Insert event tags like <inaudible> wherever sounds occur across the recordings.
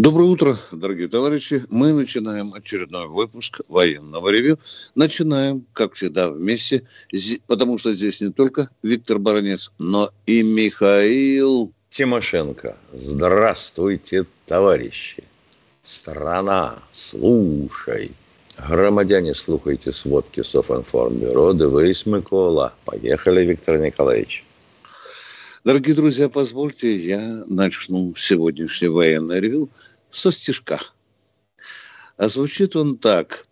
Доброе утро, дорогие товарищи. Мы начинаем очередной выпуск военного ревю. Начинаем, как всегда, вместе, потому что здесь не только Виктор Баранец, но и Михаил Тимошенко. Здравствуйте, товарищи. Страна, слушай. Громадяне, слухайте сводки Софинформбюро. Дивись, Микола. Поехали, Виктор Николаевич. Дорогие друзья, позвольте, я начну сегодняшний военный ревю со стишка. А звучит он так.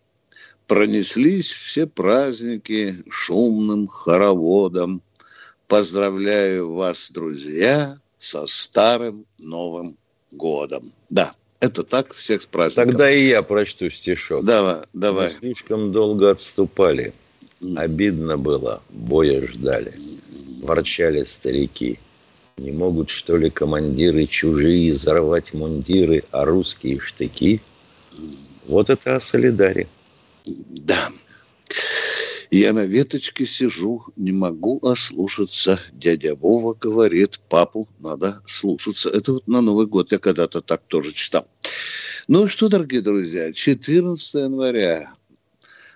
Пронеслись все праздники шумным хороводом. Поздравляю вас, друзья, со старым Новым годом. Да, это так, всех с праздником. Тогда и я прочту стишок. Давай, давай. Мы слишком долго отступали. Обидно было, боя ждали. Ворчали старики. Не могут, что ли, командиры чужие взорвать мундиры, а русские штыки? Вот это о солидаре. Да. Я на веточке сижу, не могу ослушаться. Дядя Вова говорит, папу надо слушаться. Это вот на Новый год я когда-то так тоже читал. Ну что, дорогие друзья, 14 января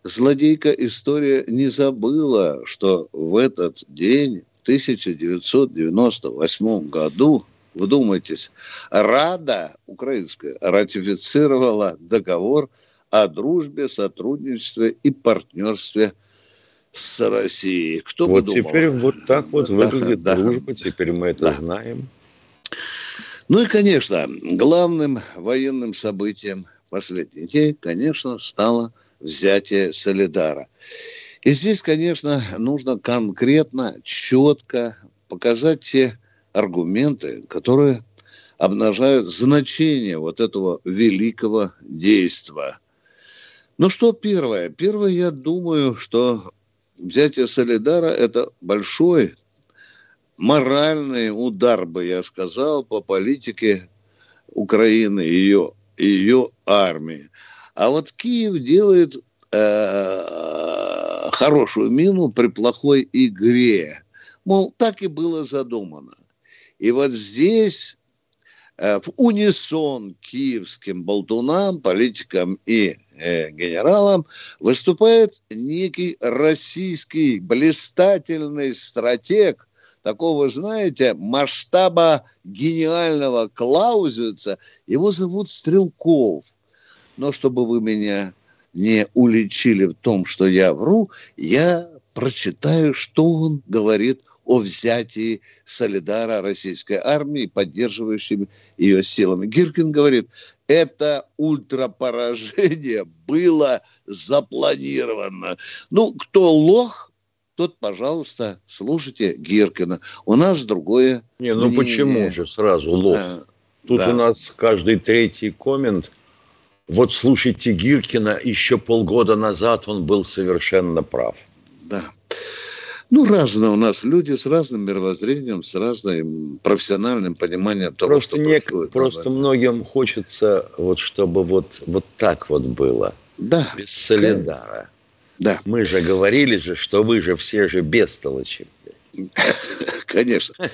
злодейка история не забыла, что в этот день, 1998 году, вдумайтесь, Рада украинская ратифицировала договор о дружбе, сотрудничестве и партнерстве с Россией. Кто вот бы думал? теперь вот так вот Да, выглядит да. дружба, теперь мы это Да. знаем. Ну и, конечно, главным военным событием последних дней, конечно, стало взятие Солидара. И здесь, конечно, нужно конкретно, четко показать те аргументы, которые обнажают значение вот этого великого действия. Ну что первое? Первое, я думаю, что взятие Солидара – это большой моральный удар, бы я сказал, по политике Украины ее, ее армии. А вот Киев делает э, хорошую мину при плохой игре. Мол, так и было задумано. И вот здесь э, в унисон киевским болтунам, политикам и э, генералам выступает некий российский блистательный стратег, такого, знаете, масштаба гениального Клаузевица. Его зовут Стрелков. Но чтобы вы меня не уличили в том, что я вру, я прочитаю, что он говорит о взятии Солидара российской армии, поддерживающими ее силами. Гиркин говорит, это ультрапоражение было запланировано. Ну, кто лох, тот, пожалуйста, слушайте Гиркина. У нас другое Не, ну мнение. почему же сразу лох? А, Тут да. у нас каждый третий коммент. Вот слушайте Гиркина, еще полгода назад он был совершенно прав. Да. Ну, разные у нас люди с разным мировоззрением, с разным профессиональным пониманием того, Просто, что не, происходит. просто многим хочется, вот чтобы вот, вот так вот было, Да, без солидара. да, Мы же говорили же, что вы же все же бестолочи. <laughs> конечно.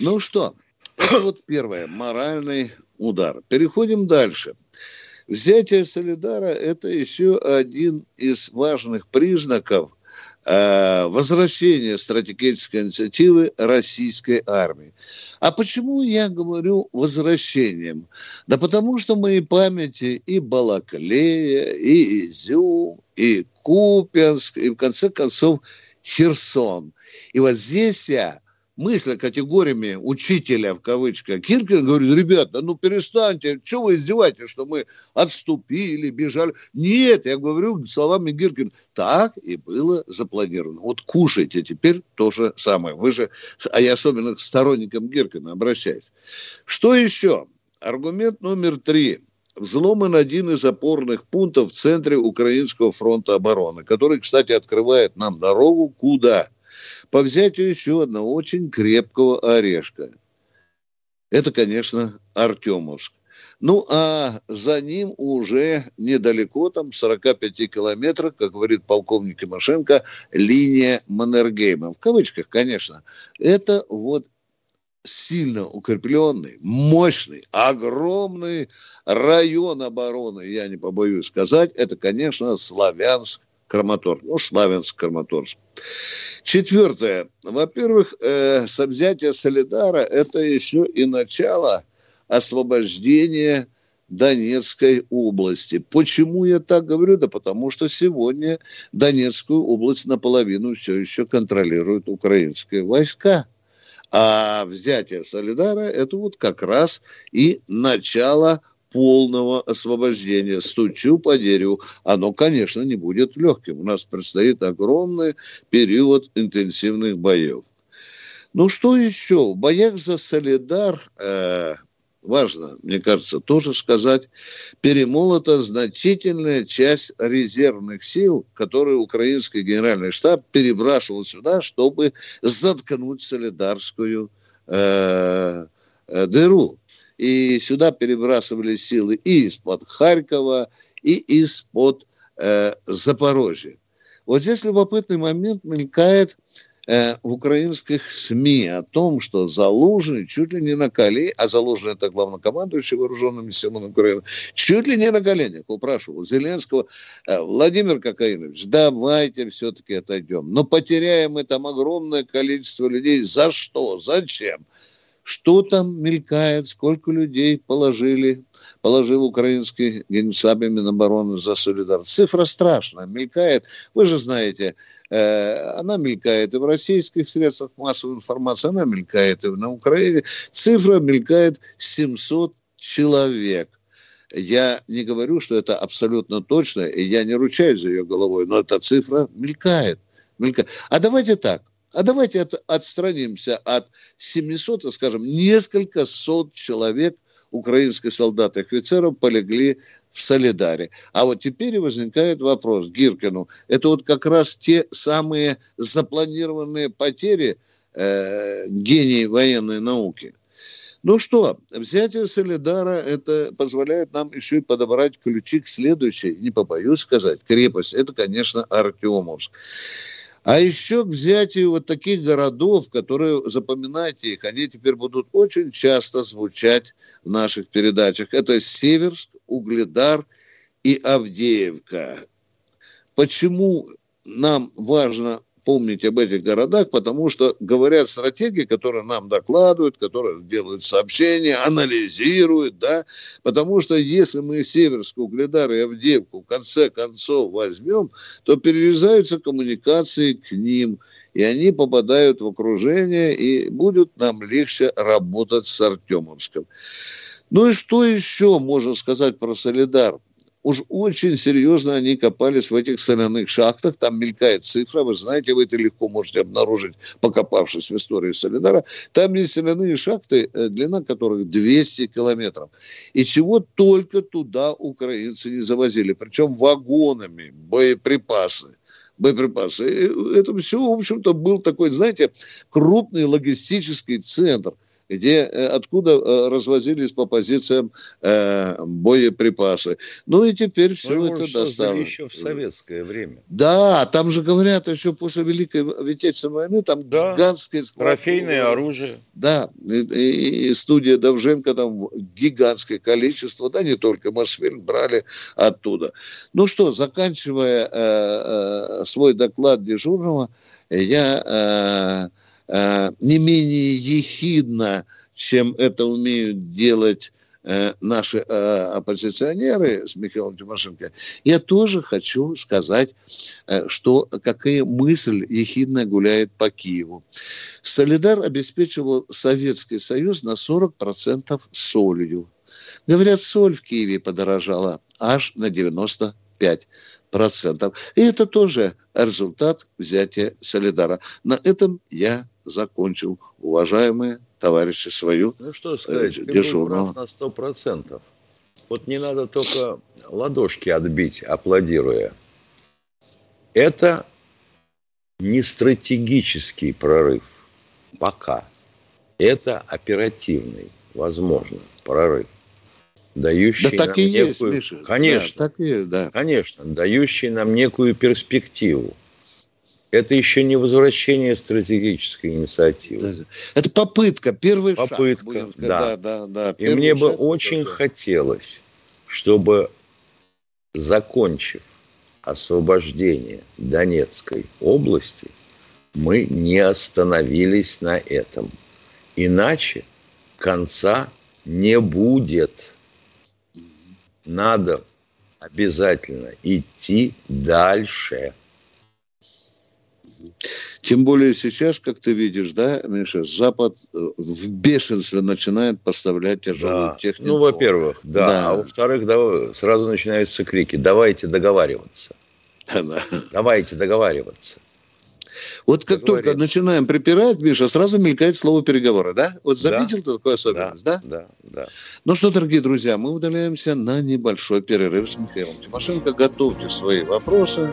Ну что, это вот первое, моральный удар. Переходим дальше. Взятие Солидара – это еще один из важных признаков э, возвращения стратегической инициативы российской армии. А почему я говорю возвращением? Да потому что моей памяти и Балаклея, и Изюм, и Купянск, и в конце концов Херсон. И вот здесь я мысля категориями учителя в кавычках Киркин говорит, ребята, ну перестаньте, что вы издеваетесь, что мы отступили, бежали. Нет, я говорю словами Гиркин, так и было запланировано. Вот кушайте теперь то же самое. Вы же, а я особенно к сторонникам Гиркина обращаюсь. Что еще? Аргумент номер три. взломан один из опорных пунктов в центре Украинского фронта обороны, который, кстати, открывает нам дорогу куда? По взятию еще одного очень крепкого орешка. Это, конечно, Артемовск. Ну, а за ним уже недалеко, там, 45 километрах, как говорит полковник Тимошенко, линия Маннергейма. В кавычках, конечно. Это вот сильно укрепленный, мощный, огромный район обороны, я не побоюсь сказать, это, конечно, Славянск, Краматорск. Ну, Славянск, Краматорск. Четвертое. Во-первых, э, взятия Солидара – это еще и начало освобождения Донецкой области. Почему я так говорю? Да потому что сегодня Донецкую область наполовину все еще контролируют украинские войска. А взятие Солидара – это вот как раз и начало полного освобождения. Стучу по дереву. Оно, конечно, не будет легким. У нас предстоит огромный период интенсивных боев. Ну, что еще? В боях за Солидар э, важно, мне кажется, тоже сказать, перемолота значительная часть резервных сил, которые украинский генеральный штаб перебрашивал сюда, чтобы заткнуть солидарскую э, э, дыру. И сюда перебрасывали силы и из-под Харькова, и из-под э, Запорожья. Вот здесь любопытный момент мелькает Э, в украинских СМИ о том, что Залужный чуть ли не на коленях, а Залужный это главнокомандующий вооруженными силами Украины, чуть ли не на коленях упрашивал Зеленского, э, Владимир Кокаинович, давайте все-таки отойдем. Но потеряем мы там огромное количество людей. За что? Зачем? Что там мелькает, сколько людей положили, положил украинский генштаб Минобороны за солидарность. Цифра страшная, мелькает. Вы же знаете, э, она мелькает и в российских средствах массовой информации, она мелькает и на Украине. Цифра мелькает 700 человек. Я не говорю, что это абсолютно точно, и я не ручаюсь за ее головой, но эта цифра мелькает. мелькает. А давайте так. А давайте от, отстранимся от 700, скажем, несколько сот человек украинских солдат и офицеров полегли в Солидаре. А вот теперь возникает вопрос Гиркину. Это вот как раз те самые запланированные потери э, гений военной науки. Ну что, взятие Солидара это позволяет нам еще и подобрать ключи к следующей, не побоюсь сказать, крепость. Это, конечно, Артемовск. А еще к взятию вот таких городов, которые, запоминайте их, они теперь будут очень часто звучать в наших передачах. Это Северск, Угледар и Авдеевка. Почему нам важно помнить об этих городах, потому что говорят стратегии, которые нам докладывают, которые делают сообщения, анализируют, да, потому что если мы Северскую, Угледар и Авдеевку в конце концов возьмем, то перерезаются коммуникации к ним, и они попадают в окружение, и будет нам легче работать с Артемовском. Ну и что еще можно сказать про Солидар? Уж очень серьезно они копались в этих соляных шахтах. Там мелькает цифра, вы знаете, вы это легко можете обнаружить, покопавшись в истории Солидара. Там есть соляные шахты, э, длина которых 200 километров. И чего только туда украинцы не завозили, причем вагонами, боеприпасы боеприпасы. Это все, в общем-то, был такой, знаете, крупный логистический центр – где, э, откуда э, развозились по позициям э, боеприпасы. Ну и теперь все ну, это достало. еще в советское время. Да, там же говорят, еще после Великой Отечественной войны, там да. гигантские склады. Трофейное оружие. Да, и, и, и студия Довженко там гигантское количество, да, не только Мосфильм брали оттуда. Ну что, заканчивая э, э, свой доклад дежурного, я... Э, Э, не менее ехидно, чем это умеют делать э, наши э, оппозиционеры с Михаилом Тимошенко, я тоже хочу сказать, что какая мысль ехидная гуляет по Киеву. Солидар обеспечивал Советский Союз на 40% солью. Говорят, соль в Киеве подорожала аж на 95%. И это тоже результат взятия Солидара. На этом я закончил, уважаемые товарищи, свою ну, что сказать, э, дежурного. на сто процентов. Вот не надо только ладошки отбить, аплодируя. Это не стратегический прорыв пока. Это оперативный, возможно, прорыв дающий да, так нам и некую... есть, Миша. Конечно, да, так и да. конечно, дающий нам некую перспективу. Это еще не возвращение стратегической инициативы. Это попытка, первый попытка, шаг. Попытка, да. да, да, да. И мне бы очень хотелось, чтобы, закончив освобождение Донецкой области, мы не остановились на этом. Иначе конца не будет надо обязательно идти дальше. Тем более сейчас, как ты видишь, да, Миша, Запад э, в бешенстве начинает поставлять тяжелую да. технику. Ну, во-первых, да. да. А во-вторых, да, сразу начинаются крики. Давайте договариваться. Да, да. Давайте договариваться. Вот как только начинаем припирать, Миша, сразу мелькает слово переговоры, да? Вот заметил да, такую особенность, да, да? Да, да. Ну что, дорогие друзья, мы удаляемся на небольшой перерыв с Михаилом Тимошенко. Готовьте свои вопросы.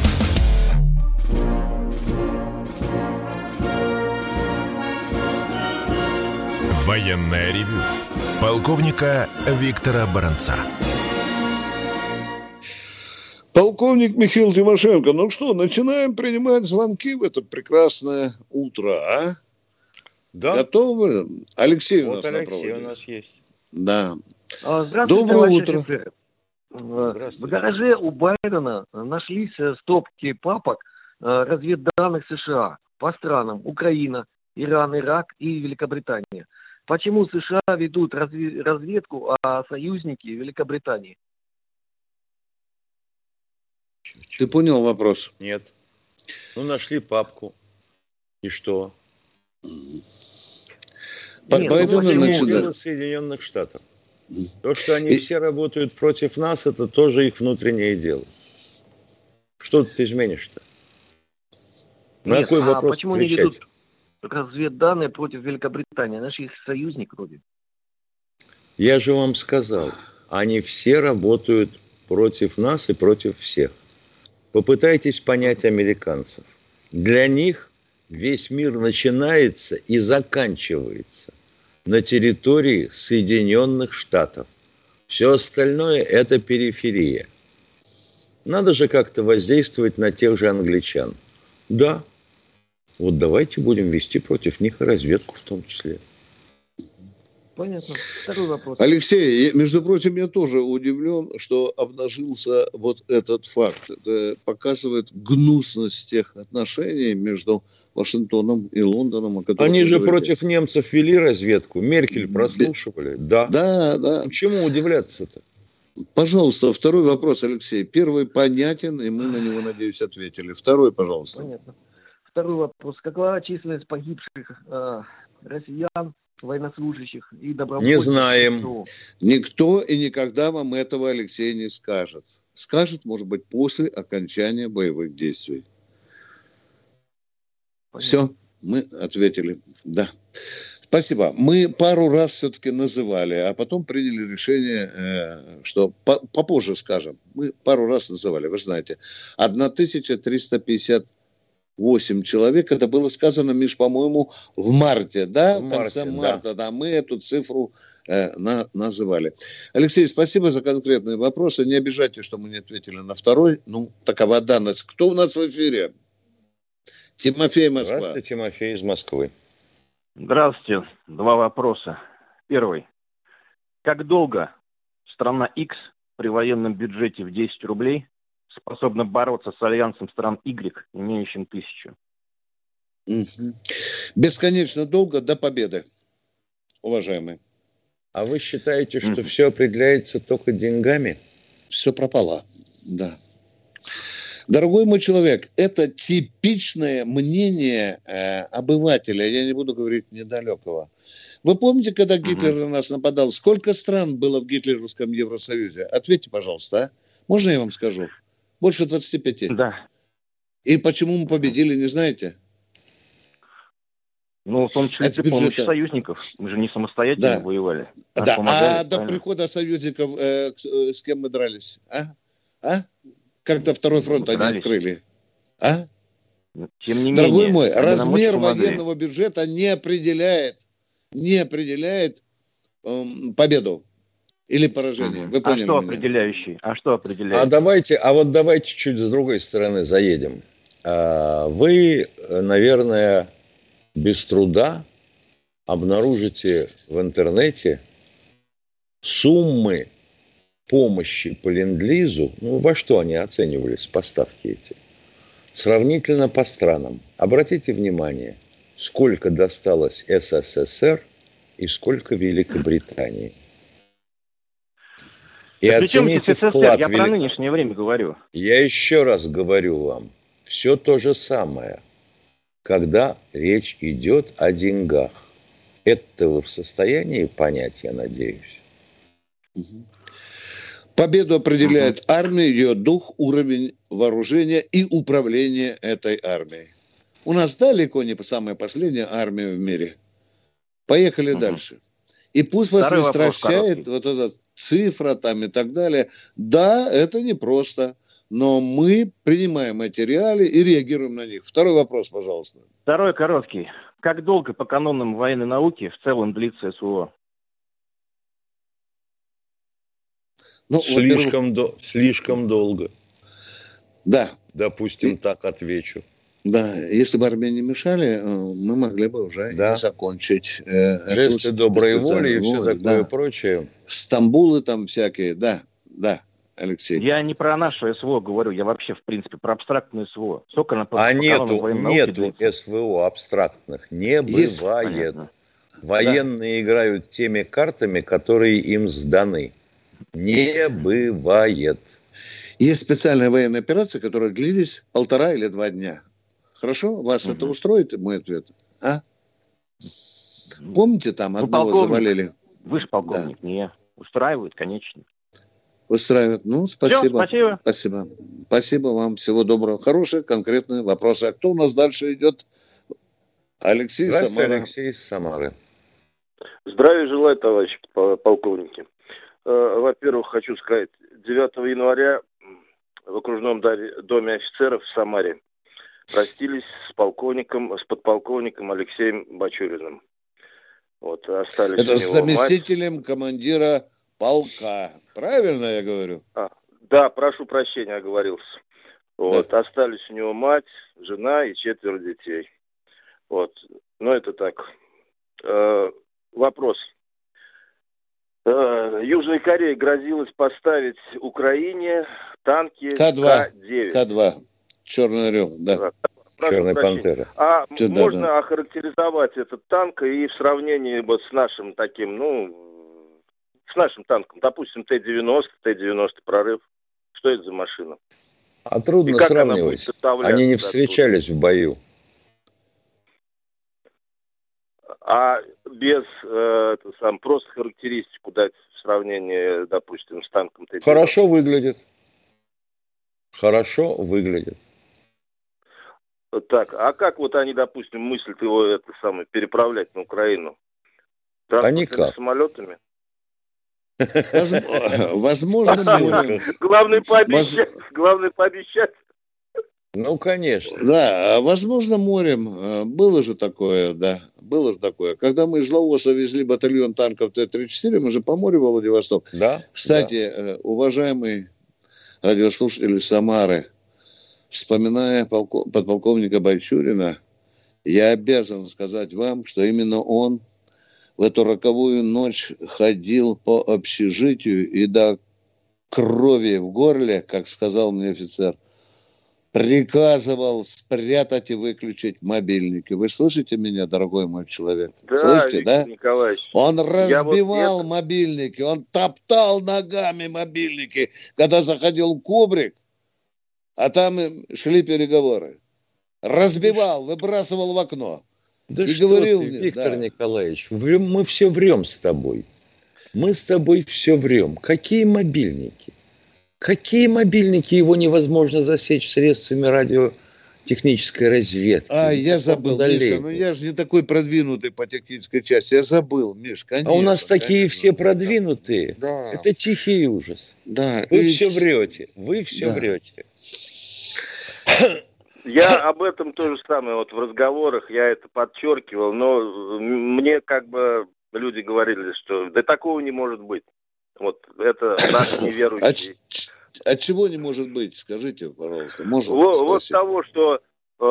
Военная ревю. Полковника Виктора Баранца. Полковник Михаил Тимошенко, ну что, начинаем принимать звонки в это прекрасное утро, а? Да. Готовы? Алексей вот у нас Алексей на у нас есть. Да. Здравствуйте, Доброе утро. Офицеры. В гараже у Байдена нашлись э, стопки папок э, разведданных США по странам Украина, Иран, Ирак и Великобритания. Почему США ведут разведку, а союзники Великобритании? Ты понял вопрос? Нет. Ну, нашли папку. И что? Нет, Поэтому ну, начинают... Соединенных Штатов. То, что они и... все работают против нас, это тоже их внутреннее дело. Что ты изменишь-то? На Нет, какой а вопрос почему отвечать? не ведут разведданные против Великобритании? Наш их союзник вроде. Я же вам сказал, они все работают против нас и против всех. Попытайтесь понять американцев. Для них весь мир начинается и заканчивается на территории Соединенных Штатов. Все остальное – это периферия. Надо же как-то воздействовать на тех же англичан. Да, вот давайте будем вести против них и разведку в том числе. Понятно. Второй вопрос. Алексей, между прочим, я тоже удивлен, что обнажился вот этот факт. Это показывает гнусность тех отношений между Вашингтоном и Лондоном. Они же говорите. против немцев вели разведку. Меркель прослушивали. Да. Да, да. Чему удивляться-то? Пожалуйста, второй вопрос, Алексей. Первый понятен, и мы на него, надеюсь, ответили. Второй, пожалуйста. Понятно. Второй вопрос. Какова численность погибших э, россиян военнослужащих и добровольцев. Не знаем. Никто и никогда вам этого, Алексей, не скажет. Скажет, может быть, после окончания боевых действий. Понятно. Все, мы ответили. Да. Спасибо. Мы пару раз все-таки называли, а потом приняли решение, э, что попозже скажем. Мы пару раз называли, вы знаете. 1350 8 человек. Это было сказано, Миш, по-моему, в марте, да? В, в конце марте, марта, да. да. Мы эту цифру э, на, называли. Алексей, спасибо за конкретные вопросы. Не обижайте, что мы не ответили на второй. Ну, такова данность. Кто у нас в эфире? Тимофей Москва. Здравствуйте, Тимофей из Москвы. Здравствуйте. Два вопроса. Первый. Как долго страна X при военном бюджете в 10 рублей способна бороться с альянсом стран Y, имеющим тысячу. Угу. Бесконечно долго до победы, уважаемые. А вы считаете, что угу. все определяется только деньгами? Все пропало, да. Дорогой мой человек, это типичное мнение э, обывателя, я не буду говорить недалекого. Вы помните, когда Гитлер на нас нападал, сколько стран было в гитлеровском Евросоюзе? Ответьте, пожалуйста, а? Можно я вам скажу? Больше 25. Да. И почему мы победили, не знаете? Ну, в том числе при помощи союзников. Мы же не самостоятельно да. воевали. А да, помогали, а до прихода союзников э, э, с кем мы дрались? А? А? Как-то второй фронт мы они дрались. открыли. А? Тем не Дорогой менее, мой, размер военного бюджета не определяет, не определяет эм, победу или поражение. Вы поняли а что меня? определяющий? А что определяющий? А давайте, а вот давайте чуть с другой стороны заедем. А, вы, наверное, без труда обнаружите в интернете суммы помощи по ленд-лизу, ну, во что они оценивались, поставки эти, сравнительно по странам. Обратите внимание, сколько досталось СССР и сколько Великобритании. И да оцените вклад... Я про нынешнее время говорю. Я еще раз говорю вам, все то же самое – когда речь идет о деньгах. Это вы в состоянии понять, я надеюсь? Победу определяет угу. армия, ее дух, уровень вооружения и управления этой армией. У нас далеко не самая последняя армия в мире. Поехали угу. дальше. И пусть вас Второй не стращает вот эта цифра там и так далее. Да, это непросто но мы принимаем эти реалии и реагируем на них. Второй вопрос, пожалуйста. Второй короткий. Как долго по канонам военной науки в целом длится СВО? Ну, слишком, до, слишком долго. Да. Допустим, и, так отвечу. Да, если бы армии не мешали, э, мы могли бы уже да. закончить. Э, Жесты доброй воли и все такое да. прочее. Стамбулы там всякие, да, да. Алексей? Я не про наше СВО говорю, я вообще, в принципе, про абстрактное СВО. Сколько на А нету, нету СВО абстрактных. Не Есть, бывает. Понятно. Военные да. играют теми картами, которые им сданы. Не бывает. Есть специальные военные операции, которые длились полтора или два дня. Хорошо? Вас угу. это устроит, мой ответ? А? Помните, там ну, одного завалили? Вы же полковник, да. не устраивают, конечно устраивает. Ну, спасибо. Все, спасибо. Спасибо. Спасибо вам. Всего доброго. Хорошие, конкретные вопросы. А кто у нас дальше идет? Алексей Самара. Алексей из Самары. Здравия желаю, товарищи полковники. Э, во-первых, хочу сказать, 9 января в окружном доме офицеров в Самаре простились с полковником, с подполковником Алексеем Бачуриным. Вот, остались Это с заместителем мать. командира полка. Правильно я говорю? А, да, прошу прощения, оговорился. Вот, да. остались у него мать, жена и четверо детей. Вот, но это так. Э, вопрос. Э, Южная Корея грозилась поставить Украине танки К-2. К9. К-2. Черный орел, да. Черная пантера. А Че, можно да. охарактеризовать этот танк и в сравнении вот с нашим таким, ну, с нашим танком, допустим, Т-90, Т-90 прорыв. Что это за машина? А трудно сравнивать. Они не встречались в бою. А без э, это сам, просто характеристику дать в сравнении, допустим, с танком Т-90. Хорошо выглядит. Хорошо выглядит. Так, а как вот они, допустим, мыслят его это самое переправлять на Украину? А никак. самолетами? Возможно, морем. <laughs> Главное пообещать. Главное пообещать. Ну, конечно. Да, а возможно, морем. Э, было же такое, да, было же такое. Когда мы из Лаоса везли батальон танков Т-34, мы же по морю во Владивосток. Да. Кстати, да. Э, уважаемый радиослушатели Самары, вспоминая полко... подполковника Байчурина, я обязан сказать вам, что именно он в эту роковую ночь ходил по общежитию и до крови в горле, как сказал мне офицер, приказывал спрятать и выключить мобильники. Вы слышите меня, дорогой мой человек? Да, Слышите, Виктор да? Николаевич. Он разбивал вот мобильники, он топтал ногами мобильники. Когда заходил кубрик, а там шли переговоры. Разбивал, выбрасывал в окно. Да и что говорил ты, Виктор да. Николаевич, мы все врем с тобой. Мы с тобой все врем. Какие мобильники? Какие мобильники его невозможно засечь средствами радио технической разведки. А, я забыл, Миша, ну я же не такой продвинутый по технической части, я забыл, Миш, конечно. А у нас такие конечно, все продвинутые. Да. Это тихий ужас. Да. Вы и... все врете, вы все да. врете. Я об этом то же самое, вот в разговорах я это подчеркивал, но мне как бы люди говорили, что да такого не может быть. Вот это наши <laughs> неверующие. А, от чего не может быть? Скажите, пожалуйста. Можно вот, вот того, что э,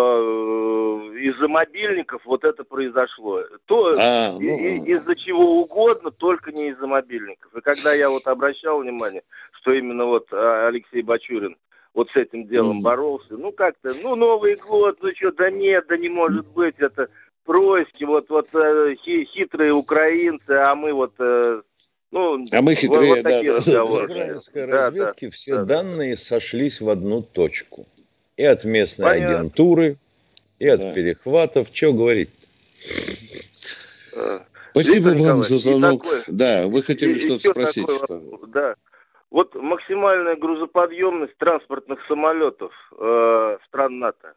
из-за мобильников вот это произошло. То а, ну... из-за чего угодно, только не из-за мобильников. И когда я вот обращал внимание, что именно вот а, Алексей Бачурин вот с этим делом боролся, ну как-то, ну Новый год, ну что, да нет, да не может быть, это происки, вот вот э, хитрые украинцы, а мы вот э, ну, а мы хитрее, вот, да. В израильской да, разведке да, все да, данные да. сошлись в одну точку. И от местной Понятно. агентуры, и от да. перехватов. Что говорить? -то? Спасибо Виктор вам за звонок. Такое, да, вы хотели что-то спросить. Такое, да. Вот максимальная грузоподъемность транспортных самолетов э, стран НАТО.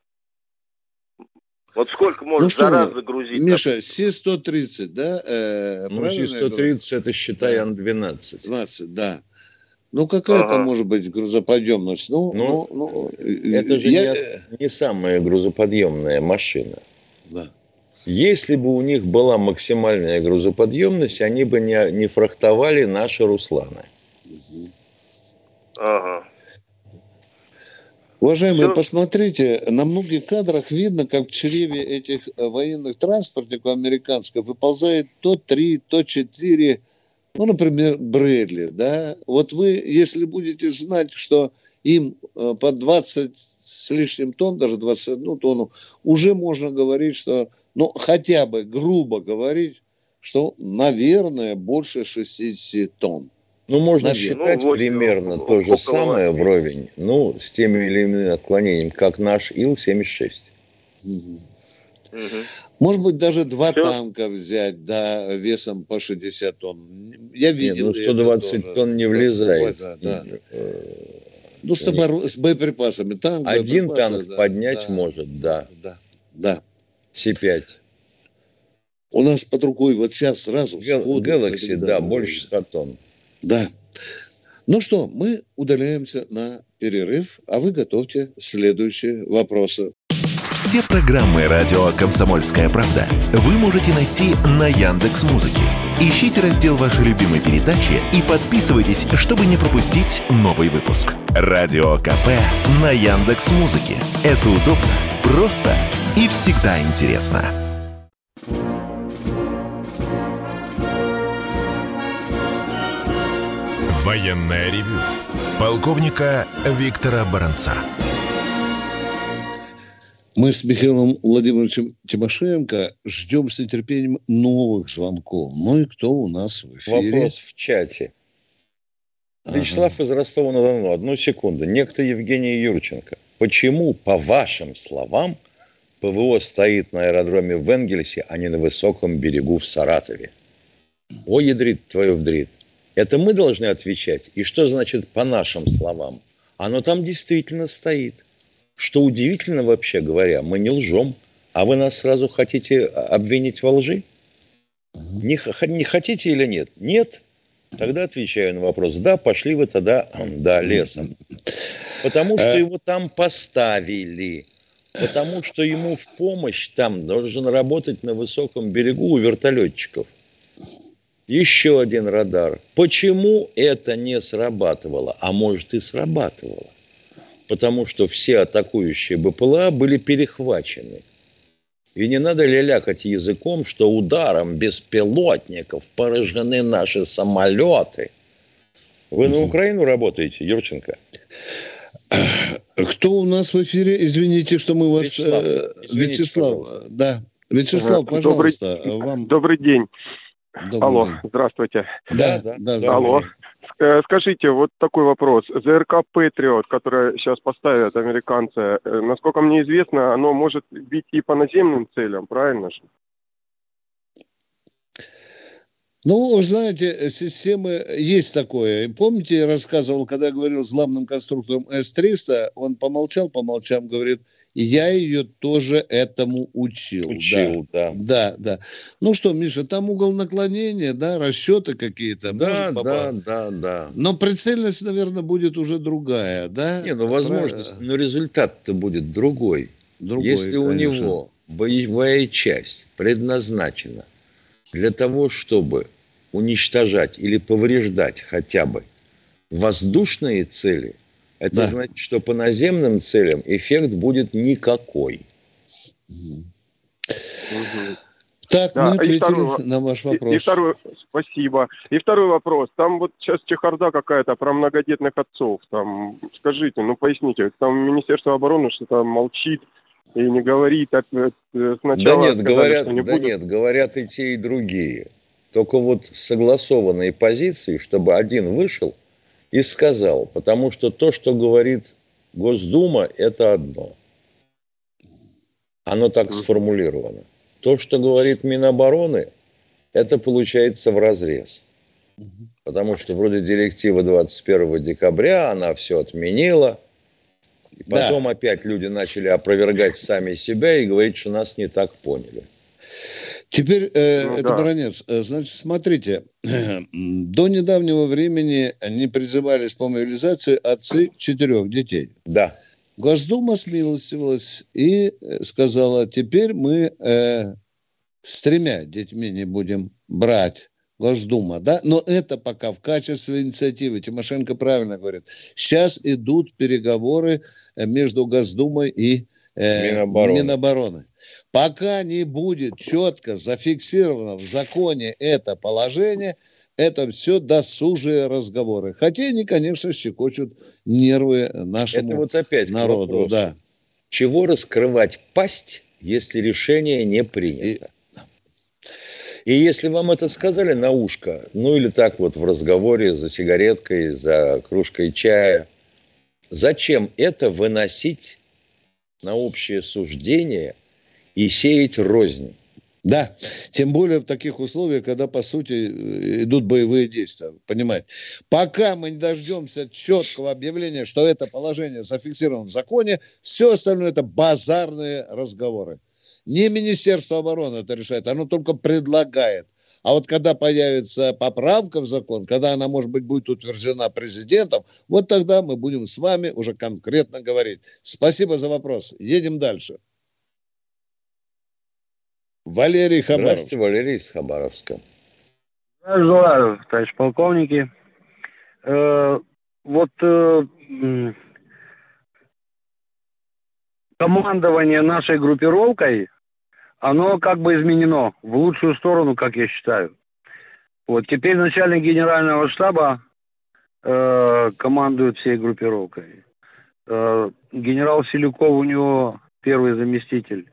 Вот сколько может ну, что, за раз загрузить? Миша, Си-130, да? Э, ну, Си-130 это, считай, Ан-12. 12, да. Ну, какая-то ага. может быть грузоподъемность? Ну, ну, ну, ну это же я... не, не самая грузоподъемная машина. Да. Если бы у них была максимальная грузоподъемность, они бы не, не фрахтовали наши Русланы. Угу. Ага. Уважаемые, Все. посмотрите, на многих кадрах видно, как в чреве этих э, военных транспортников американских выползает то три, то четыре, ну, например, Брэдли, да. Вот вы, если будете знать, что им э, по 20 с лишним тонн, даже 21 тонну, уже можно говорить, что, ну, хотя бы грубо говорить, что, наверное, больше 60 тонн. Ну, можно Наверное. считать ну, вот, примерно то же самое вровень, ну, с теми или иными отклонениями, как наш Ил-76. Угу. Может быть, даже два Все? танка взять, да, весом по 60 тонн. Я видел. Нет, ну, 120 тонн не влезает. Да, да. Ну, с, обор... с боеприпасами. Танк, Один танк да, поднять да, может, да. Да, да. С-5. У нас под рукой вот сейчас сразу... Galaxy, да, больше 100 тонн. Да. Ну что, мы удаляемся на перерыв, а вы готовьте следующие вопросы. Все программы радио Комсомольская правда вы можете найти на Яндекс Музыке. Ищите раздел вашей любимой передачи и подписывайтесь, чтобы не пропустить новый выпуск. Радио КП на Яндекс Музыке. Это удобно, просто и всегда интересно. Военное ревю полковника Виктора Баранца. Мы с Михаилом Владимировичем Тимошенко ждем с нетерпением новых звонков. Ну и кто у нас в эфире? Вопрос в чате. Ага. Вячеслав из Ростова-на-Дону. Одну секунду. Некто Евгений Юрченко. Почему, по вашим словам, ПВО стоит на аэродроме в Энгельсе, а не на высоком берегу в Саратове? О, ядрит твою вдрит. Это мы должны отвечать. И что значит по нашим словам? Оно там действительно стоит. Что удивительно вообще говоря, мы не лжем, а вы нас сразу хотите обвинить во лжи? Не, не хотите или нет? Нет. Тогда отвечаю на вопрос. Да, пошли вы тогда, да, лесом. Потому что э. его там поставили. Потому что ему в помощь там должен работать на высоком берегу у вертолетчиков – еще один радар. Почему это не срабатывало? А может и срабатывало. Потому что все атакующие БПЛА были перехвачены. И не надо лялякать языком, что ударом беспилотников поражены наши самолеты. Вы на Украину работаете, Юрченко? Кто у нас в эфире? Извините, что мы вас... Вячеслав, э, извините, Вячеслав да. Вячеслав, пожалуйста. Добрый, вам... добрый день. Добрый Алло, день. здравствуйте. Да, да, да. Алло, Э, скажите, вот такой вопрос. ЗРК «Патриот», которое сейчас поставят американцы, э, насколько мне известно, оно может бить и по наземным целям, правильно же? Ну, вы знаете, системы есть такое. Помните, я рассказывал, когда я говорил с главным конструктором С-300, он помолчал, помолчал, говорит, я ее тоже этому учил. Учил, да. Да, да. да. Ну что, Миша, там угол наклонения, да, расчеты какие-то. Да, да, да, да. Но прицельность, наверное, будет уже другая, да? Не, ну возможность, но результат-то будет другой. другой Если конечно. у него боевая часть предназначена для того, чтобы уничтожать или повреждать хотя бы воздушные цели, это да. значит, что по наземным целям эффект будет никакой. Так, да, мы ответили второй, на ваш вопрос. И, и второй, спасибо. И второй вопрос. Там вот сейчас чехарда какая-то про многодетных отцов. Там, скажите, ну поясните, там Министерство обороны что-то молчит и не говорит. Сначала да нет, сказали, говорят, не да нет, говорят и те, и другие. Только вот согласованные позиции, чтобы один вышел и сказал, потому что то, что говорит Госдума, это одно. Оно так сформулировано. То, что говорит Минобороны, это получается в разрез. Потому что вроде директива 21 декабря, она все отменила. И потом да. опять люди начали опровергать сами себя и говорить, что нас не так поняли. Теперь, э, ну, это да. Баранец, э, значит, смотрите, <clears throat> до недавнего времени не призывались по мобилизации отцы четырех детей. Да. Госдума смилостивилась и э, сказала, теперь мы э, с тремя детьми не будем брать. Госдума, да, но это пока в качестве инициативы. Тимошенко правильно говорит. Сейчас идут переговоры э, между Госдумой и э, Минобороны. Минобороны. Пока не будет четко зафиксировано в законе это положение, это все досужие разговоры. Хотя они, конечно, щекочут нервы нашему это вот опять народу. Да. Чего раскрывать пасть, если решение не принято? И... И если вам это сказали на ушко, ну или так вот в разговоре за сигареткой, за кружкой чая, зачем это выносить на общее суждение и сеять рознь. Да, тем более в таких условиях, когда, по сути, идут боевые действия. Понимаете? Пока мы не дождемся четкого объявления, что это положение зафиксировано в законе, все остальное это базарные разговоры. Не Министерство обороны это решает, оно только предлагает. А вот когда появится поправка в закон, когда она, может быть, будет утверждена президентом, вот тогда мы будем с вами уже конкретно говорить. Спасибо за вопрос. Едем дальше. Валерий Хабаров. Здравствуйте, Валерий из Хабаровска. Желаю, товарищ полковники. Э, вот э, командование нашей группировкой, оно как бы изменено в лучшую сторону, как я считаю. Вот теперь начальник генерального штаба э, командует всей группировкой. Э, генерал Селюков у него первый заместитель.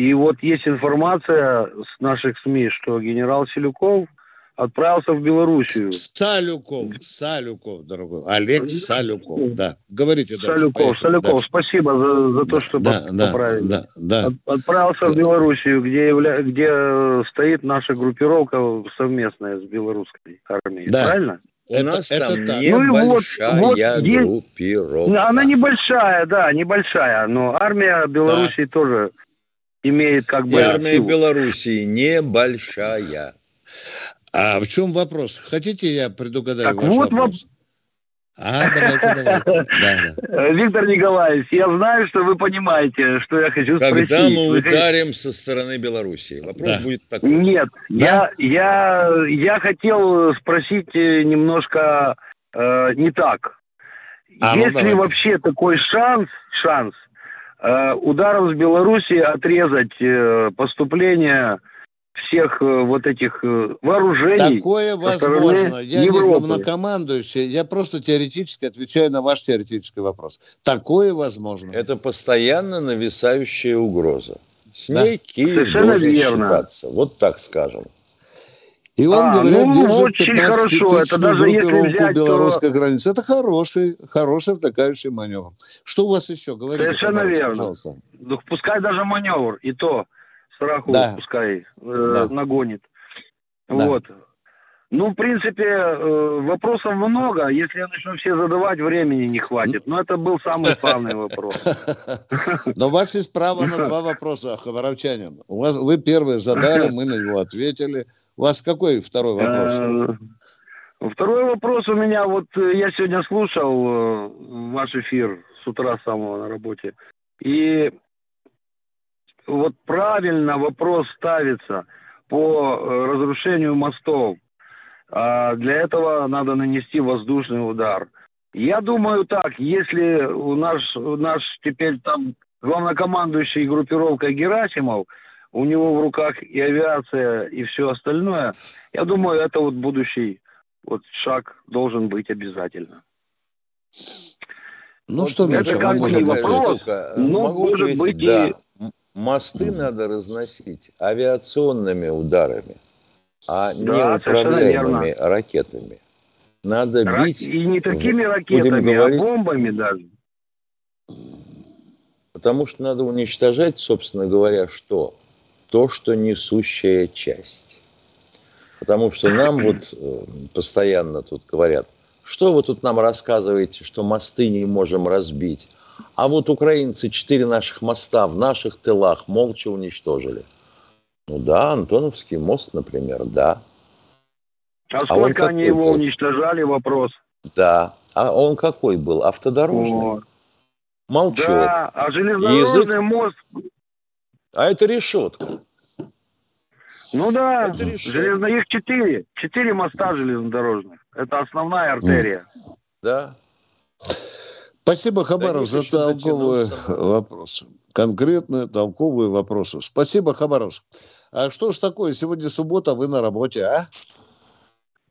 И вот есть информация с наших СМИ, что генерал Селюков отправился в Белоруссию. Салюков, Салюков, дорогой. Олег Салюков, да. Говорите Салюков, дальше. Салюков, дальше. спасибо за, за то, что да, поправили. Да, да, да. Отправился да. в Белоруссию, где, явля... где стоит наша группировка совместная с белорусской армией. Да. Правильно? У это, нас это там так. небольшая ну, вот, вот группировка. Она небольшая, да, небольшая, но армия Белоруссии да. тоже имеет как бы... И армия силу. Белоруссии небольшая. А в чем вопрос? Хотите, я предугадаю так ваш вот вопрос? Воп... А, давайте, давайте. <laughs> Да, да. Виктор Николаевич, я знаю, что вы понимаете, что я хочу Когда спросить. Когда мы ударим со стороны Белоруссии? Вопрос да. будет такой. Нет, да? я, я, я хотел спросить э, немножко э, не так. А, Есть ну, ли вообще такой шанс, шанс ударом с Белоруссии отрезать э, поступление всех э, вот этих вооружений. Такое возможно. Я Европы. не главнокомандующий, я просто теоретически отвечаю на ваш теоретический вопрос. Такое возможно. Это постоянно нависающая угроза. С да. ней Киев Совершенно должен верно. считаться. Вот так скажем. И он, а, говорят, ну, держит 15 хорошо. Это даже если взять, белорусской то... границы. Это хороший, хороший втыкающий маневр. Что у вас еще? Говорите, Совершенно верно. Пожалуйста. Ну, пускай даже маневр, и то страху да. пускай э, да. нагонит. Да. Вот. Ну, в принципе, э, вопросов много. Если я начну все задавать, времени не хватит. Но это был самый главный вопрос. <laughs> Но у вас есть право на <laughs> два вопроса, Хабаровчанин. У вас, вы первый задали, мы на него ответили. У вас какой второй вопрос? Э, второй вопрос у меня, вот э, я сегодня слушал ваш эфир с утра самого на работе. И вот правильно вопрос ставится по разрушению мостов. А для этого надо нанести воздушный удар. Я думаю так, если у наш, наш теперь там главнокомандующий группировкой Герасимов, у него в руках и авиация, и все остальное, я думаю, это вот будущий вот шаг должен быть обязательно. Ну вот что, это как не вопрос, но может быть да. и... Мосты надо разносить авиационными ударами а да, неуправляемыми ракетами. Надо Рак... бить... И не такими ракетами, а говорить, а бомбами даже. Потому что надо уничтожать, собственно говоря, что? То, что несущая часть. Потому что нам <clears throat> вот э, постоянно тут говорят, что вы тут нам рассказываете, что мосты не можем разбить. А вот украинцы четыре наших моста в наших тылах молча уничтожили. Ну да, Антоновский мост, например, да. А, а сколько они его был? уничтожали, вопрос? Да. А он какой был? Автодорожный? О. Молчок. Да, а железнодорожный Язык... мост... А это решетка. Ну да, это железно... их четыре. Четыре моста железнодорожных. Это основная артерия. Да. Спасибо, Хабаров, за толковый вопрос. Конкретные толковые вопросы. Спасибо, Хабаровск. А что ж такое, сегодня суббота, вы на работе, а?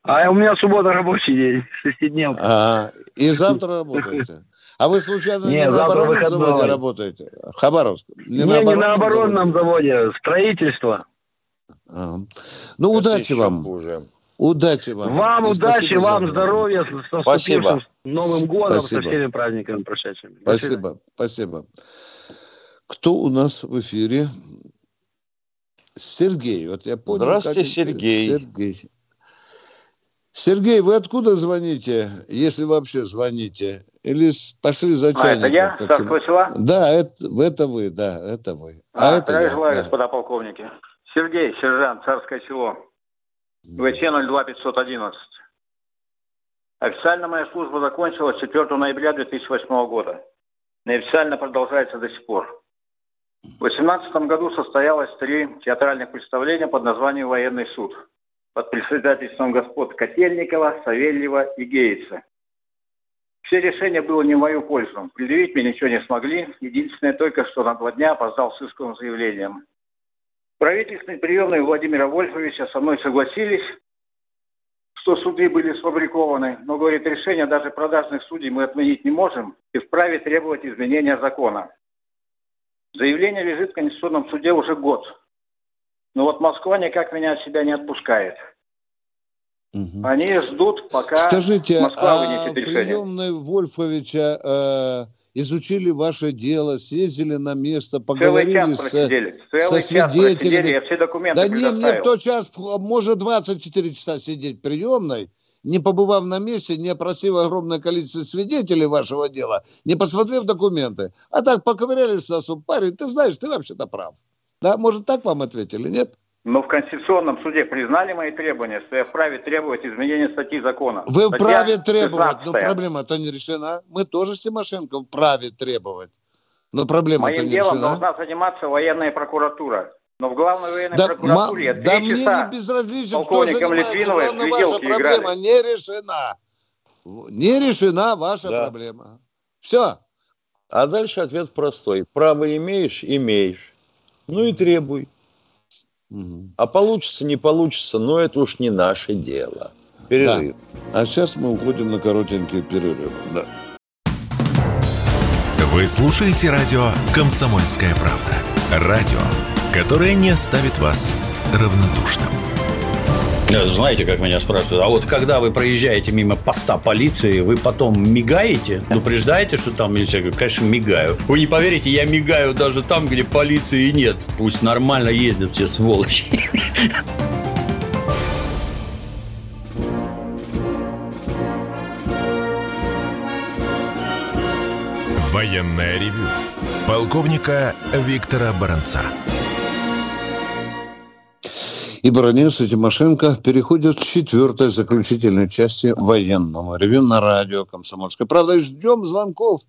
А у меня суббота рабочий день, шестидневка. А, и завтра работаете? <laughs> А вы случайно не на оборонном заводе работаете? Хабаровск? Не, не, на, не на оборонном заводе, заводе строительство. А. Ну, удачи вам. Хуже. Удачи вам. Вам и удачи, вам за... здоровья, с спасибо. Новым годом, спасибо. со всеми праздниками прошедшими. Спасибо, спасибо. Кто у нас в эфире? Сергей. Вот я понял. Здравствуйте, как... Сергей. Сергей. Сергей, вы откуда звоните, если вообще звоните? Или пошли за чайником? А, это я, села? Да, это, это вы, да, это вы. А, а это я, желаю, да. господа полковники. Сергей, сержант, Царское село. ВЧ 02511. Официально моя служба закончилась 4 ноября 2008 года. Неофициально продолжается до сих пор. В 2018 году состоялось три театральных представления под названием «Военный суд» под председательством господ Котельникова, Савельева и Гейтса. Все решения было не в мою пользу. Предъявить мне ничего не смогли. Единственное только, что на два дня опоздал с исковым заявлением. Правительственные приемные Владимира Вольфовича со мной согласились, что суды были сфабрикованы, но, говорит, решение даже продажных судей мы отменить не можем и вправе требовать изменения закона. Заявление лежит в Конституционном суде уже год. Но вот Москва никак меня от себя не отпускает. Угу. Они ждут, пока Скажите, Москва а приемные Вольфовича э, изучили ваше дело, съездили на место, поговорили с, со свидетелями. я все документы да не, мне кто час, может 24 часа сидеть в приемной, не побывав на месте, не опросив огромное количество свидетелей вашего дела, не посмотрев документы. А так поковырялись в носу. Парень, ты знаешь, ты вообще-то прав. Да, может, так вам ответили, нет? Но в Конституционном суде признали мои требования, что я вправе требовать изменения статьи закона. Вы вправе требовать, но проблема-то не решена. Мы тоже с Тимошенко вправе требовать. Но проблема-то не делом решена. должна заниматься военная прокуратура. Но в главной военной да, прокуратуре я Да мне не безразлично, кто занимается. Литвиновой Главное, ваша проблема играли. не решена. Не решена ваша да. проблема. Все. А дальше ответ простой. Право имеешь – имеешь. Ну и требуй. Угу. А получится, не получится, но это уж не наше дело. Перерыв. Да. А сейчас мы уходим на коротенький перерыв. Да. Вы слушаете радио «Комсомольская правда». Радио, которое не оставит вас равнодушным. Знаете, как меня спрашивают, а вот когда вы проезжаете мимо поста полиции, вы потом мигаете, предупреждаете, что там есть? Я говорю, конечно, мигаю. Вы не поверите, я мигаю даже там, где полиции нет. Пусть нормально ездят все сволочи. Военная ревю. Полковника Виктора Баранца и Баранец и Тимошенко переходят к четвертой заключительной части военного ревю на радио «Комсомольская правда». Ждем звонков.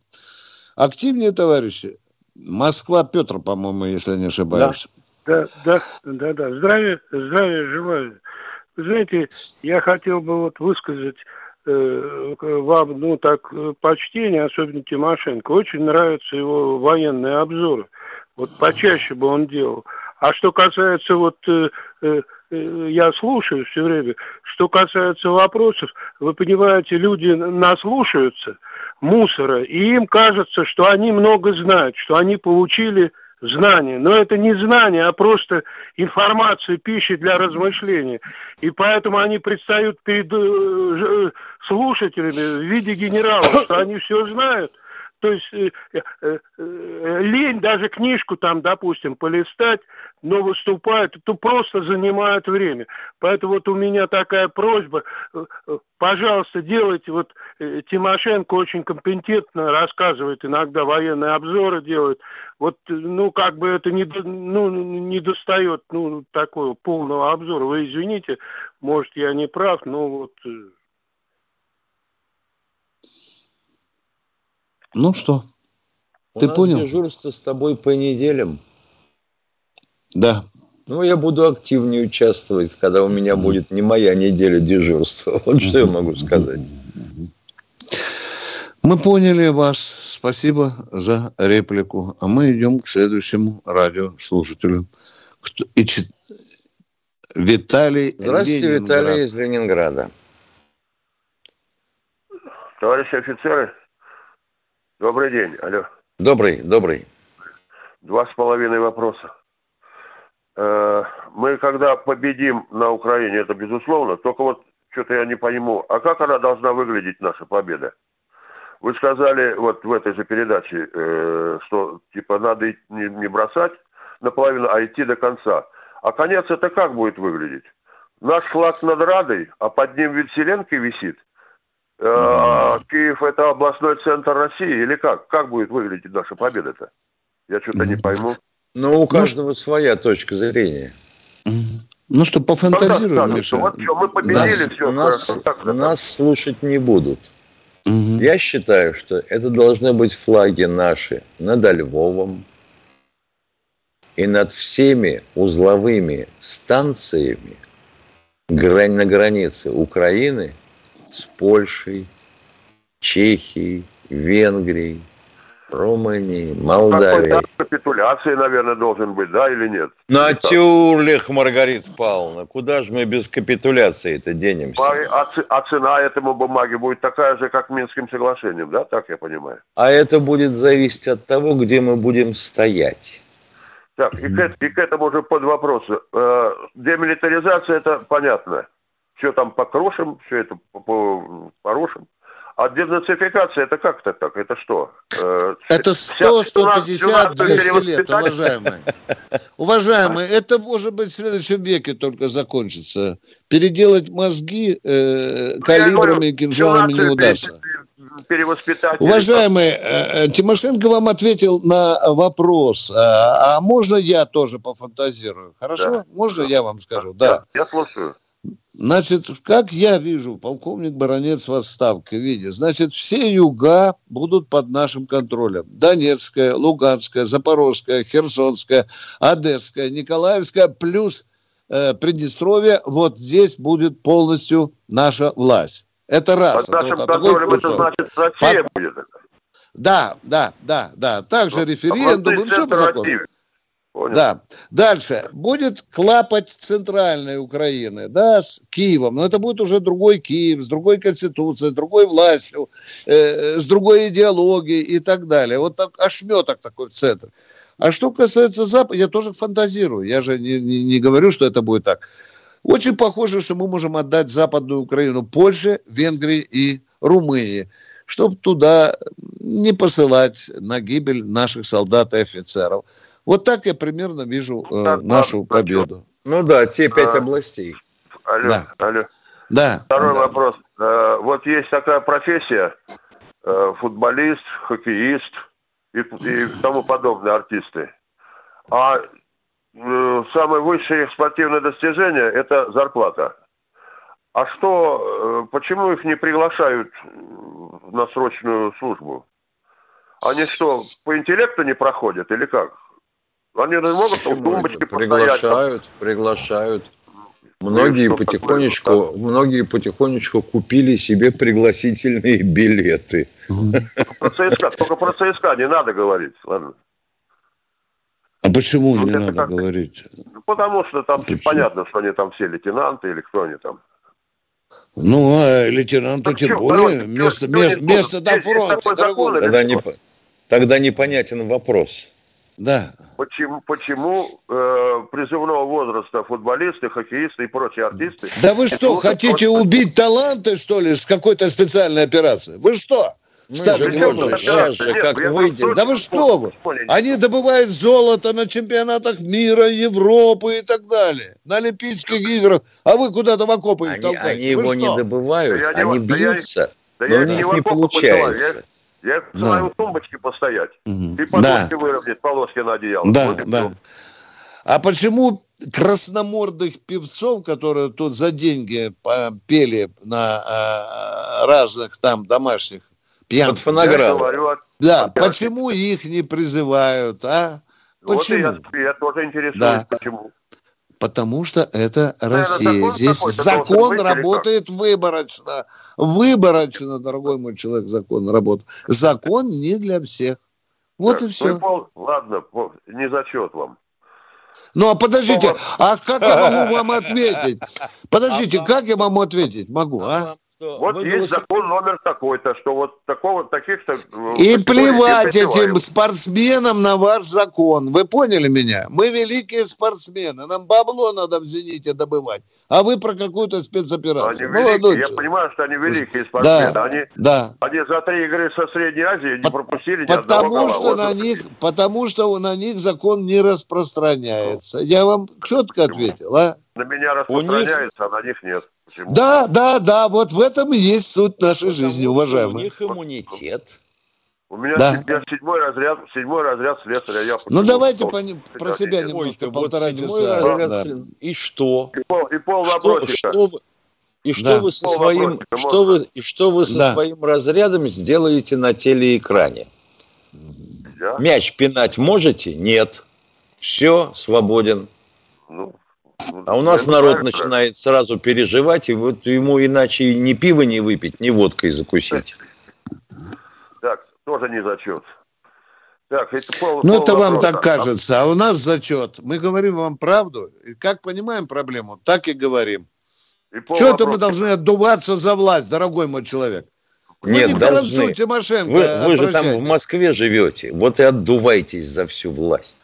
Активнее, товарищи. Москва, Петр, по-моему, если не ошибаюсь. Да, да, да, да. Здравия, здравия желаю. Вы знаете, я хотел бы вот высказать э, вам, ну, так, почтение, особенно Тимошенко. Очень нравятся его военные обзоры. Вот почаще бы он делал. А что касается вот э, э, э, я слушаю все время. Что касается вопросов, вы понимаете, люди наслушаются мусора, и им кажется, что они много знают, что они получили знания. Но это не знания, а просто информация, пища для размышления. И поэтому они предстают перед слушателями в виде генералов, что они все знают, то есть э, э, э, лень даже книжку там, допустим, полистать, но выступают, то просто занимают время. Поэтому вот у меня такая просьба, пожалуйста, делайте, вот Тимошенко очень компетентно рассказывает, иногда военные обзоры делает, вот, ну, как бы это не, ну, не достает, ну, такого полного обзора. Вы извините, может, я не прав, но вот... Ну что, У ты нас понял? дежурство с тобой по неделям. Да. Ну, я буду активнее участвовать, когда у меня будет не моя неделя дежурства. <laughs> Вот что я могу сказать. Мы поняли вас. Спасибо за реплику. А мы идем к следующему радиослушателю. Кто... И ч... Виталий Здравствуйте, Ленинград. Виталий из Ленинграда. Товарищи офицеры, Добрый день, алло. Добрый, добрый. Два с половиной вопроса. Э, мы когда победим на Украине, это безусловно, только вот что-то я не пойму, а как она должна выглядеть, наша победа? Вы сказали вот в этой же передаче, э, что типа надо не бросать наполовину, а идти до конца. А конец это как будет выглядеть? Наш флаг над Радой, а под ним ведь Селенки висит – Киев это областной центр России или как? Как будет выглядеть наша победа-то? Я что-то не пойму. Ну, у каждого ну, своя точка зрения. Ну что, пофантазируем, ну, Миша. Вот что, мы победили, нас, все. Нас, так, нас слушать не будут. Угу. Я считаю, что это должны быть флаги наши над Львовом и над всеми узловыми станциями на границе Украины с Польшей, Чехией, Венгрией, Румынией, Молдавией. Такой капитуляции, наверное, должен быть, да или нет? Натюрлих, Маргарита Павловна, куда же мы без капитуляции это денемся? А, а цена этому бумаге будет такая же, как Минским соглашением, да, так я понимаю? А это будет зависеть от того, где мы будем стоять. Так, и к, и к этому уже под вопрос. Э, демилитаризация, это понятно все там покрошим, все это порушим. А денацификация это как-то так? Это что? Э, это 100, 150, 200 лет, уважаемые. <laughs> Уважаемые, это может быть в следующем веке только закончится. Переделать мозги э, ну, калибрами и кинжалами не удастся. Перевоспитать. Уважаемый, э, Тимошенко вам ответил на вопрос. А, а можно я тоже пофантазирую? Хорошо? Да. Можно да. я вам скажу? Да. Я, я слушаю. Значит, как я вижу, полковник Баранец в отставке видит, значит, все юга будут под нашим контролем. Донецкая, Луганская, Запорожская, Херсонская, Одесская, Николаевская, плюс э, Приднестровье, вот здесь будет полностью наша власть. Это раз. Под нашим вот, контролем это значит Россия под... будет. Да, да, да, да. Также референдум, все по закону. России. Понял. Да. Дальше. Будет клапать центральной Украины, да, с Киевом. Но это будет уже другой Киев, с другой конституцией, с другой властью, э, с другой идеологией и так далее. Вот так ошметок такой в центр. А что касается Запада, я тоже фантазирую. Я же не, не, не говорю, что это будет так. Очень похоже, что мы можем отдать Западную Украину Польше, Венгрии и Румынии, чтобы туда не посылать на гибель наших солдат и офицеров. Вот так я примерно вижу э, нашу победу. Ну да, те пять областей. Алло, Да. алло. Да. Второй вопрос. Э, Вот есть такая профессия, э, футболист, хоккеист и, и тому подобные артисты. А э, самое высшее их спортивное достижение – это зарплата. А что, э, почему их не приглашают на срочную службу? Они что, по интеллекту не проходят или как? Они не могут у тумбочки постоять. там? Приглашают, приглашают. Многие что потихонечку, многие потихонечку купили себе пригласительные <laughs> билеты. Про ЦСКА, только про ЦСКА не надо говорить. Ладно. А почему Вот не надо как- говорить? Ну, потому что там Почему? понятно, что они там все лейтенанты или кто они там. Ну, а лейтенанту Так тем более место, место, место. Тогда, не, по- тогда непонятен вопрос. Да. Почему, почему э, призывного возраста футболисты, хоккеисты и прочие артисты... Да вы что, хотите просто- убить таланты, что ли, с какой-то специальной операцией? Вы что? Сейчас же Нет, как я выйдем. Да вы что вы? Они добывают золото на чемпионатах мира, Европы и так далее, на Олимпийских играх, а вы куда-то в окопы их Они, толкаете. они Вы его что? не добывают, Да я не- они я- бьются, Да но я у не них не получается. Я, Да. посылаю в тумбочке постоять. Мгм. И Да, подушки выровнять, полоски на одеяло. да, Вот да. А почему красномордых певцов, которые тут за деньги по- пели на а, разных там домашних Под пьянках? Я фонограмму. говорю, Да, Опять. почему их не призывают, а? вот и Почему? я, я тоже интересуюсь, Да. почему. Потому что это Наверное, Россия. закон Здесь закон работает выборочно. Выборочно, дорогой мой человек, закон работает. Закон не для всех. Вот Так, и все. пол- ладно, не зачет вам. Ну, а подождите, а как я могу вам ответить? <laughs> Подождите, как я могу ответить? Могу, а? Вот есть закон номер такой-то, что вот такого, таких-то... э, И плевать этим призываем. спортсменам на ваш закон. Вы поняли меня? Мы великие спортсмены. Нам бабло надо в «Зените» добывать. А вы про какую-то Они спецоперацию. великие, Молодой я понимаю, что они великие спортсмены. Да, Они, да. они за три игры со Средней Азии не По- пропустили ни Потому что Вот на это- них, потому что на них закон не распространяется. Я вам четко ответил, а? На меня распространяется, а на них нет. Почему? Да, да, да, вот в этом и есть суть нашей жизни, У уважаемые. них иммунитет. У меня Да. я седьмой разряд, седьмой разряд слесаря. Я Ну давайте по- про себя и- немножко, Вот полтора седьмой часа. разряд да. И что? И пол, и пол Что, вопросика. что вы, и что Да. вы со Пол своим, вопросика что можно? вы, и что вы со Да. своим разрядом сделаете на телеэкране? Я? Мяч пинать можете? Нет. Все, свободен. Ну, А у нас народ знаю, как. начинает сразу переживать, и вот ему иначе ни пива не выпить, ни водкой закусить. <laughs> Так, тоже не зачет. Так, это пол, Ну, пол это вам так кажется, а у нас зачет. Мы говорим вам правду, и как понимаем проблему, так и говорим. И пол Что-то мы должны отдуваться за власть, дорогой мой человек. Вы Нет, не должны. Тимошенко Вы, вы же там в Москве живете, вот и отдувайтесь за всю власть.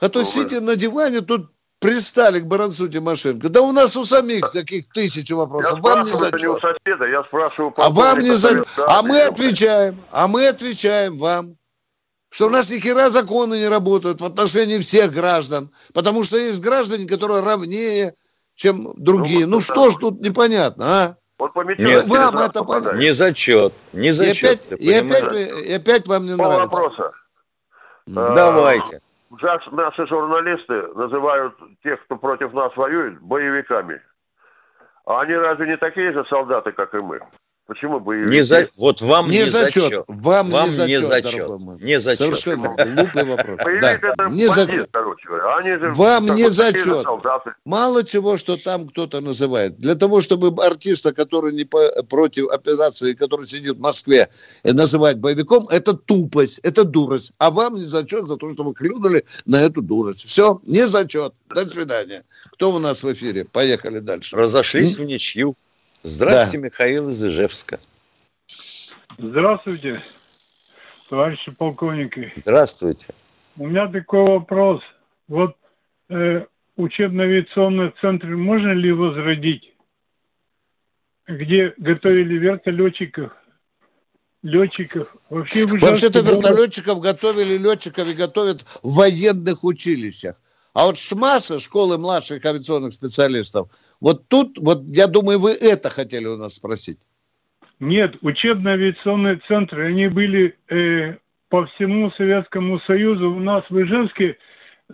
А то Ну, сидя на диване, тут пристали к Баранцу Тимошенко. Да у нас у самих таких тысячу Я вопросов. Вам не зачет. соседа, я спрашиваю... А вам не за... А мы отвечаем, а мы отвечаем вам, что у нас ни хера законы не работают в отношении всех граждан, потому что есть граждане, которые равнее, чем другие. Ну, Ну что ж тут непонятно, а? Вот Нет, вам это попадает. Не зачет, не И зачет. опять, и опять, понимаешь? вы- и опять вам не Пол нравится. вопроса. Давайте. Наши журналисты называют тех, кто против нас воюет, боевиками. А они разве не такие же солдаты, как и мы? Почему боевики? Не за... Вот вам Не не, зачет. зачет. Вам, Вам не зачет, не зачет. Не зачет. Совершенно глупый вопрос. Да, не зачет. Вам не зачет. Мало чего, что там кто-то называет. Для того, чтобы артиста, который не по- против операции, который сидит в Москве, э, называть боевиком, это тупость, это дурость. А вам не зачет за то, что вы клюнули на эту дурость. Все, не зачет. До свидания. Кто у нас в эфире? Поехали дальше. Разошлись в ничью. Здравствуйте, Михаил из Ижевска. Здравствуйте, товарищи полковники. Здравствуйте. У меня такой вопрос. Вот э, учебно-авиационный центр можно ли возродить? Где готовили вертолетчиков, летчиков. Вообще Вообще-то вертолетчиков готовили, летчиков и готовят в военных училищах. А вот ШМАСа, школы младших авиационных специалистов, вот тут, вот я думаю, вы это хотели у нас спросить. Нет, учебно-авиационные центры, они были э, по всему Советскому Союзу. У нас в Ижевске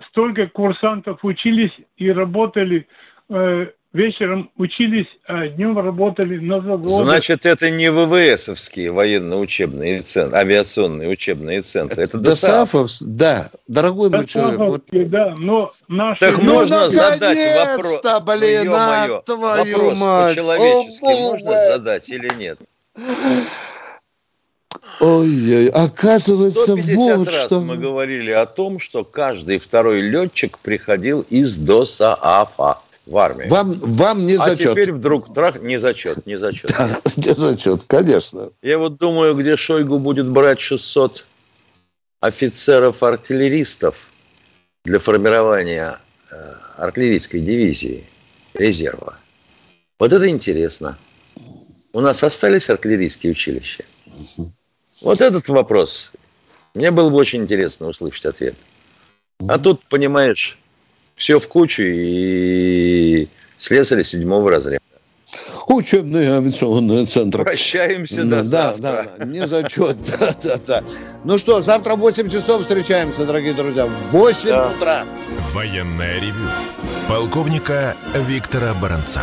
столько курсантов учились и работали э, вечером учились, а днем работали на заводе. Значит, это не ВВСовские военно-учебные центры, авиационные учебные центры. Это ДОСАФовские, да, дорогой мой человек. Вот... да, но наши... Так ну, можно задать вопрос. блин, ну, а, твою вопрос мать. по-человечески О, можно задать или нет? Ой-ой, оказывается, вот раз что... мы говорили о том, что каждый второй летчик приходил из ДОСААФа в армии. Вам, вам не зачет. А теперь вдруг трах, не зачет, не зачет. <laughs> не зачет, конечно. Я вот думаю, где Шойгу будет брать 600 офицеров-артиллеристов для формирования э, артиллерийской дивизии резерва. Вот это интересно. У нас остались артиллерийские училища? Вот этот вопрос. Мне было бы очень интересно услышать ответ. А тут, понимаешь, все в кучу и слесаря седьмого разряда. Учебные авиационные центры. Прощаемся до да, завтра. Да, да, не зачет. <laughs> Да, да, да. Ну что, завтра в 8 часов встречаемся, дорогие друзья. В 8 да. утра. Военное ревю. Полковника Виктора Баранца.